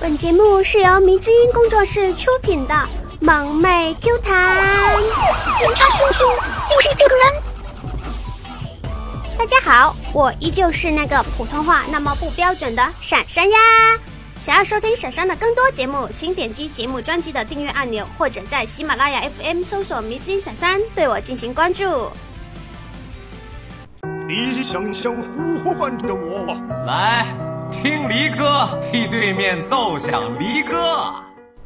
本节目是由迷之音工作室出品的《萌妹 Q 弹》，警察叔叔就是这个人。大家好，我依旧是那个普通话那么不标准的闪闪呀。想要收听闪闪的更多节目，请点击节目专辑的订阅按钮，或者在喜马拉雅 FM 搜索“迷之音闪闪”对我进行关注。你想想呼唤着我，来听离歌，替对面奏响离歌。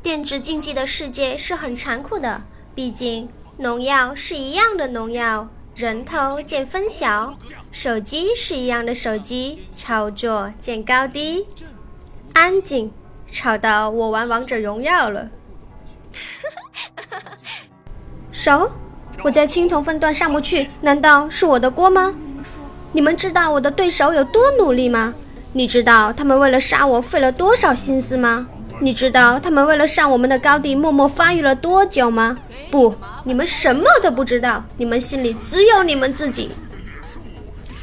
电子竞技的世界是很残酷的，毕竟农药是一样的农药，人头见分晓；手机是一样的手机，操作见高低。安静，吵到我玩王者荣耀了。手，我在青铜分段上不去，难道是我的锅吗？你们知道我的对手有多努力吗？你知道他们为了杀我费了多少心思吗？你知道他们为了上我们的高地默默发育了多久吗？不，你们什么都不知道，你们心里只有你们自己。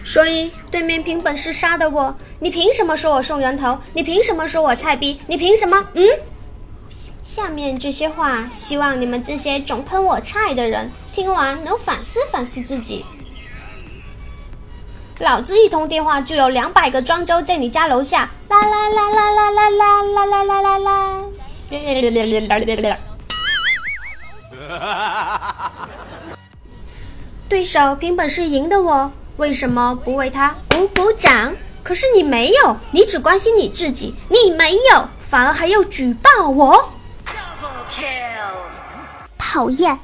所以，对面凭本事杀的我，你凭什么说我送人头？你凭什么说我菜逼？你凭什么？嗯？下面这些话，希望你们这些总喷我菜的人，听完能反思反思自己。老子一通电话就有两百个庄周在你家楼下，啦啦啦啦啦啦啦啦啦啦啦啦。对手凭本事赢的我。为什么不为他鼓鼓掌？可是你没有，你只关心你自己，你没有，反而还要举报我，讨厌。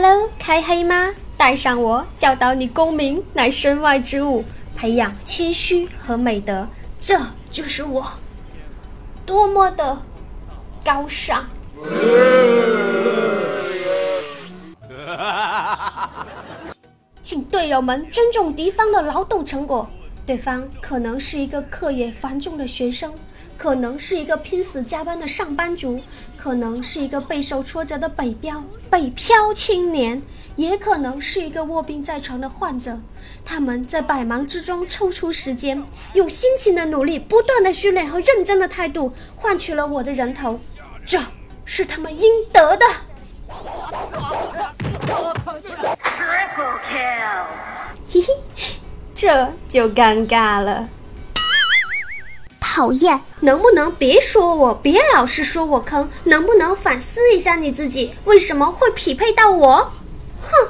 Hello，开黑吗？带上我，教导你功名乃身外之物，培养谦虚和美德，这就是我，多么的高尚。请队友们尊重敌方的劳动成果。对方可能是一个课业繁重的学生，可能是一个拼死加班的上班族，可能是一个备受挫折的北漂北漂青年，也可能是一个卧病在床的患者。他们在百忙之中抽出时间，用辛勤的努力、不断的训练和认真的态度，换取了我的人头。这是他们应得的。嘿嘿，这就尴尬了。讨厌，能不能别说我，别老是说我坑？能不能反思一下你自己，为什么会匹配到我？哼！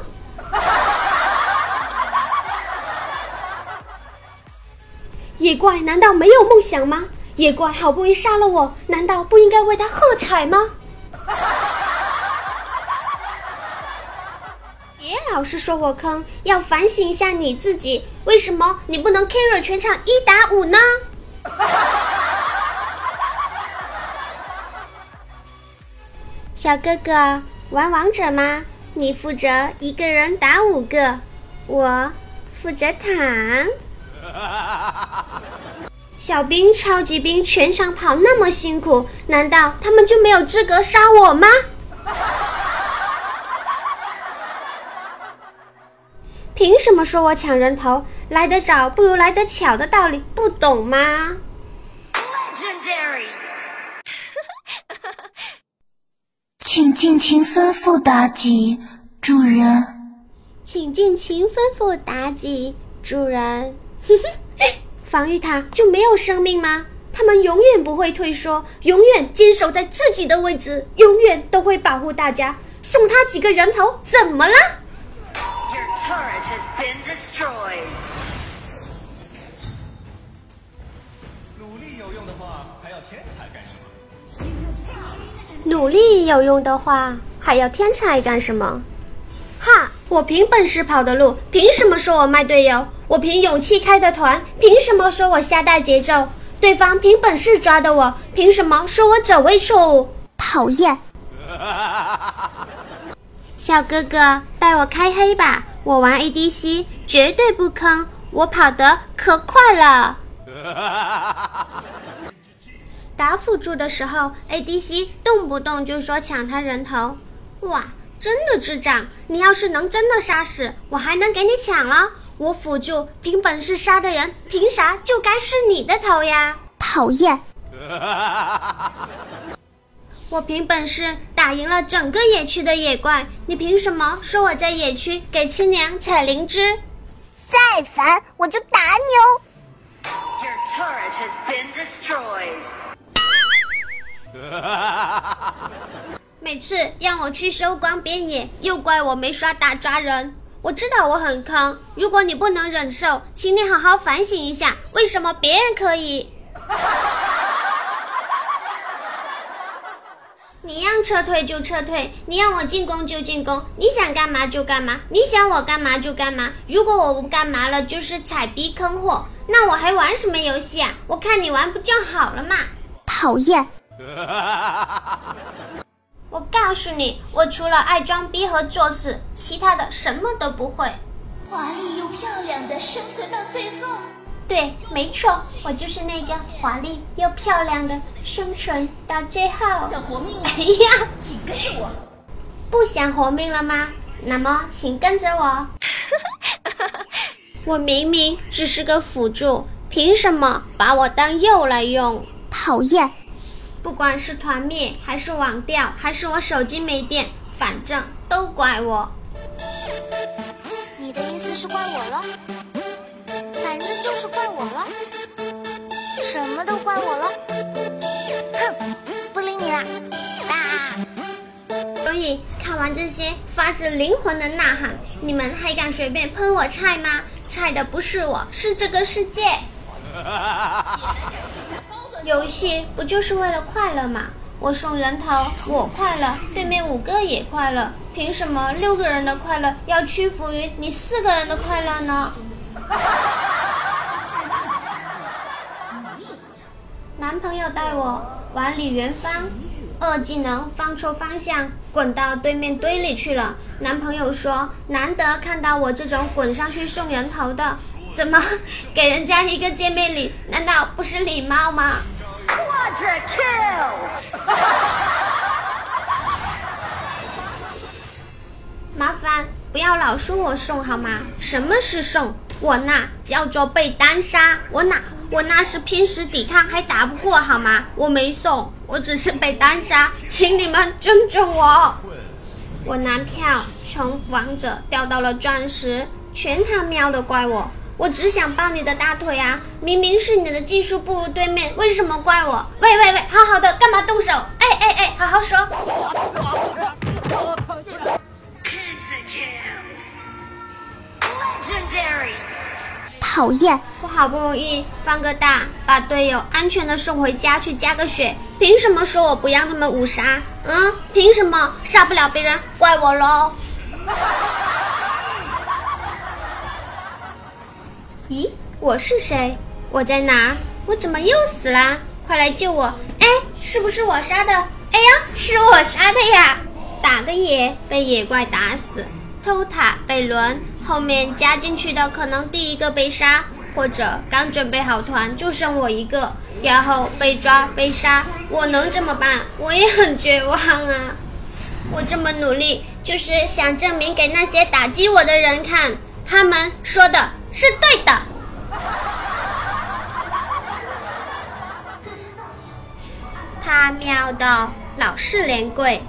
野怪难道没有梦想吗？野怪好不容易杀了我，难道不应该为他喝彩吗？别老是说我坑，要反省一下你自己。为什么你不能 carry 全场一打五呢？小哥哥，玩王者吗？你负责一个人打五个，我负责躺。小兵、超级兵全场跑那么辛苦，难道他们就没有资格杀我吗？凭什么说我抢人头？来得早不如来得巧的道理不懂吗？请尽情吩咐妲己，主人。请尽情吩咐妲己，主人。防御塔就没有生命吗？他们永远不会退缩，永远坚守在自己的位置，永远都会保护大家。送他几个人头，怎么了？努努力有用的话，还要天才干什么？哈！我凭本事跑的路，凭什么说我卖队友？我凭勇气开的团，凭什么说我瞎带节奏？对方凭本事抓的我，凭什么说我走位错误？讨厌！小哥哥，带我开黑吧！我玩 ADC 绝对不坑，我跑得可快了。打辅助的时候，ADC 动不动就说抢他人头，哇，真的智障！你要是能真的杀死我，还能给你抢了。我辅助凭本事杀的人，凭啥就该是你的头呀？讨厌！我凭本事打赢了整个野区的野怪，你凭什么说我在野区给亲娘采灵芝？再烦我就打你哦！Your turret has been destroyed. 每次让我去收光边野，又怪我没刷大抓人。我知道我很坑，如果你不能忍受，请你好好反省一下，为什么别人可以？你让撤退就撤退，你让我进攻就进攻，你想干嘛就干嘛，你想我干嘛就干嘛。如果我不干嘛了，就是踩逼坑货，那我还玩什么游戏啊？我看你玩不就好了嘛？讨厌！我告诉你，我除了爱装逼和作死，其他的什么都不会。华丽又漂亮的生存到最后。对，没错，我就是那个华丽又漂亮的生存到最后。想活命吗？哎呀，请跟着我。不想活命了吗？那么请跟着我。我明明只是个辅助，凭什么把我当肉来用？讨厌！不管是团灭，还是网掉，还是我手机没电，反正都怪我。你的意思是怪我了？反正就是怪我了，什么都怪我了。哼，不理你了。啊！所以看完这些发自灵魂的呐喊，你们还敢随便喷我菜吗？菜的不是我，是这个世界。游戏不就是为了快乐吗？我送人头，我快乐，对面五个也快乐，凭什么六个人的快乐要屈服于你四个人的快乐呢？男朋友带我玩李元芳，二技能放错方向，滚到对面堆里去了。男朋友说：“难得看到我这种滚上去送人头的，怎么给人家一个见面礼？难道不是礼貌吗？” Quadra kill! 麻烦不要老说我送好吗？什么是送？我那叫做被单杀，我那我那是拼死抵抗还打不过好吗？我没送，我只是被单杀，请你们尊重我。我男票从王者掉到了钻石，全他喵的怪我！我只想抱你的大腿啊！明明是你的技术不如对面，为什么怪我？喂喂喂，好好的，干嘛动手？哎哎哎，好好说。Legendary! 讨厌！我好不容易放个大，把队友安全的送回家去加个血，凭什么说我不让他们五杀？嗯，凭什么杀不了别人，怪我喽？咦，我是谁？我在哪？我怎么又死啦？快来救我！哎，是不是我杀的？哎呀，是我杀的呀！打个野被野怪打死，偷塔被轮，后面加进去的可能第一个被杀，或者刚准备好团就剩我一个，然后被抓被杀，我能怎么办？我也很绝望啊！我这么努力，就是想证明给那些打击我的人看，他们说的是对的。他喵的，老是连跪。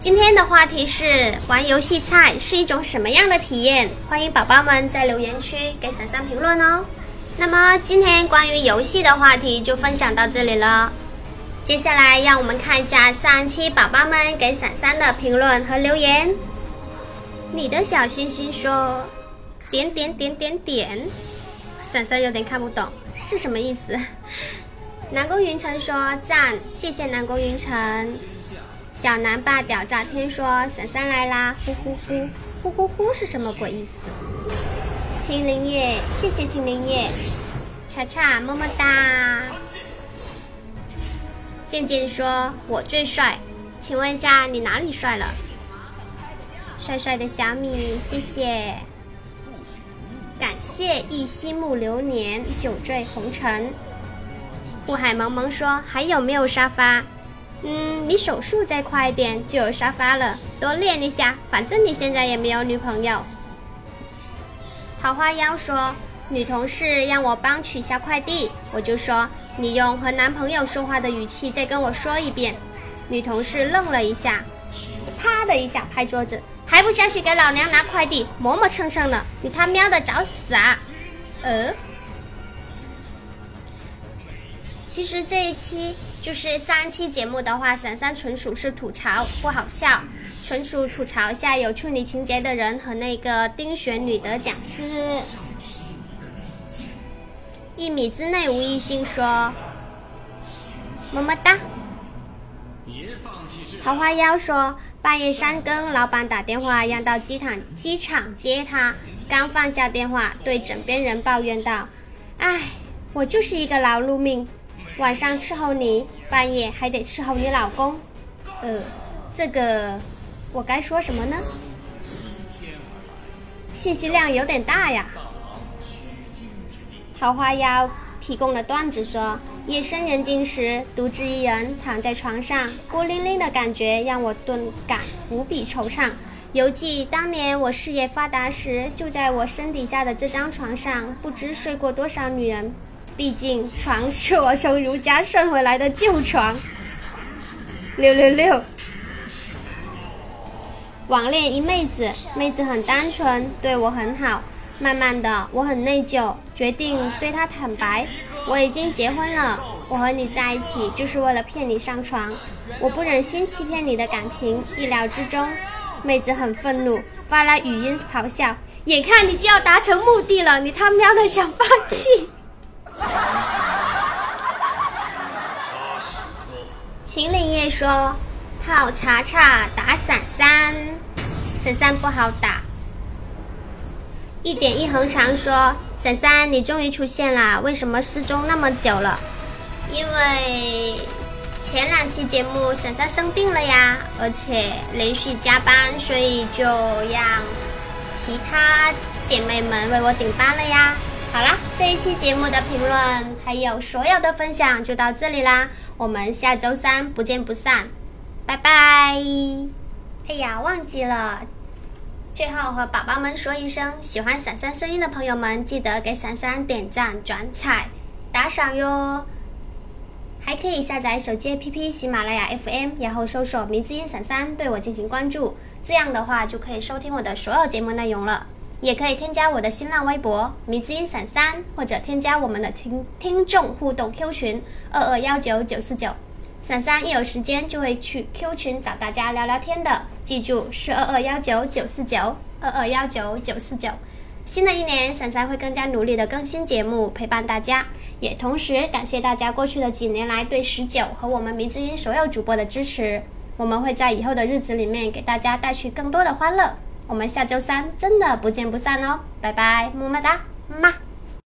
今天的话题是玩游戏菜是一种什么样的体验？欢迎宝宝们在留言区给伞伞评论哦。那么今天关于游戏的话题就分享到这里了。接下来让我们看一下上期宝宝们给伞伞的评论和留言。你的小星星说点点点点点，伞伞有点看不懂是什么意思。南宫云晨说赞，谢谢南宫云晨。小南霸屌炸天说伞伞来啦，呼呼呼，呼呼呼是什么鬼意思？青灵叶，谢谢青灵叶。查查么么哒。健健说我最帅，请问一下你哪里帅了？帅帅的小米，谢谢。感谢一夕暮流年，酒醉红尘。雾海蒙蒙说还有没有沙发？嗯，你手速再快一点就有沙发了，多练一下。反正你现在也没有女朋友。桃花妖说：“女同事让我帮取下快递，我就说你用和男朋友说话的语气再跟我说一遍。”女同事愣了一下，啪的一下拍桌子，还不下去给老娘拿快递，磨磨蹭蹭的，你他喵的找死啊！呃，其实这一期就是上一期节目的话，闪闪纯属是吐槽，不好笑，纯属吐槽一下有处女情节的人和那个丁选女的讲师。一米之内无异性说，么么哒。桃花妖说，半夜三更，老板打电话让到机场机场接他，刚放下电话，对枕边人抱怨道：“唉，我就是一个劳碌命，晚上伺候你，半夜还得伺候你老公。”呃，这个我该说什么呢？信息量有点大呀。桃花妖提供了段子说。夜深人静时，独自一人躺在床上，孤零零的感觉让我顿感无比惆怅。犹记当年我事业发达时，就在我身底下的这张床上，不知睡过多少女人。毕竟床是我从儒家顺回来的旧床。六六六。网恋一妹子，妹子很单纯，对我很好。慢慢的，我很内疚，决定对她坦白。我已经结婚了，我和你在一起就是为了骗你上床，我不忍心欺骗你的感情。意料之中，妹子很愤怒，发来语音咆哮。眼看你就要达成目的了，你他喵的想放弃？秦岭叶说：泡茶茶打伞伞，伞伞不好打。一点一横长说。闪闪，你终于出现了，为什么失踪那么久了？因为前两期节目闪闪生病了呀，而且连续加班，所以就让其他姐妹们为我顶班了呀。好啦，这一期节目的评论还有所有的分享就到这里啦，我们下周三不见不散，拜拜。哎呀，忘记了。最后和宝宝们说一声，喜欢闪闪声音的朋友们，记得给闪闪点赞、转采、打赏哟。还可以下载手机 APP 喜马拉雅 FM，然后搜索“迷之音闪闪”对我进行关注，这样的话就可以收听我的所有节目内容了。也可以添加我的新浪微博“迷之音闪闪”，或者添加我们的听听众互动 Q 群二二幺九九四九。闪闪一有时间就会去 Q 群找大家聊聊天的，记住是二二幺九九四九二二幺九九四九。新的一年，闪闪会更加努力的更新节目，陪伴大家，也同时感谢大家过去的几年来对十九和我们迷之音所有主播的支持。我们会在以后的日子里面给大家带去更多的欢乐。我们下周三真的不见不散哦，拜拜，么么哒，么。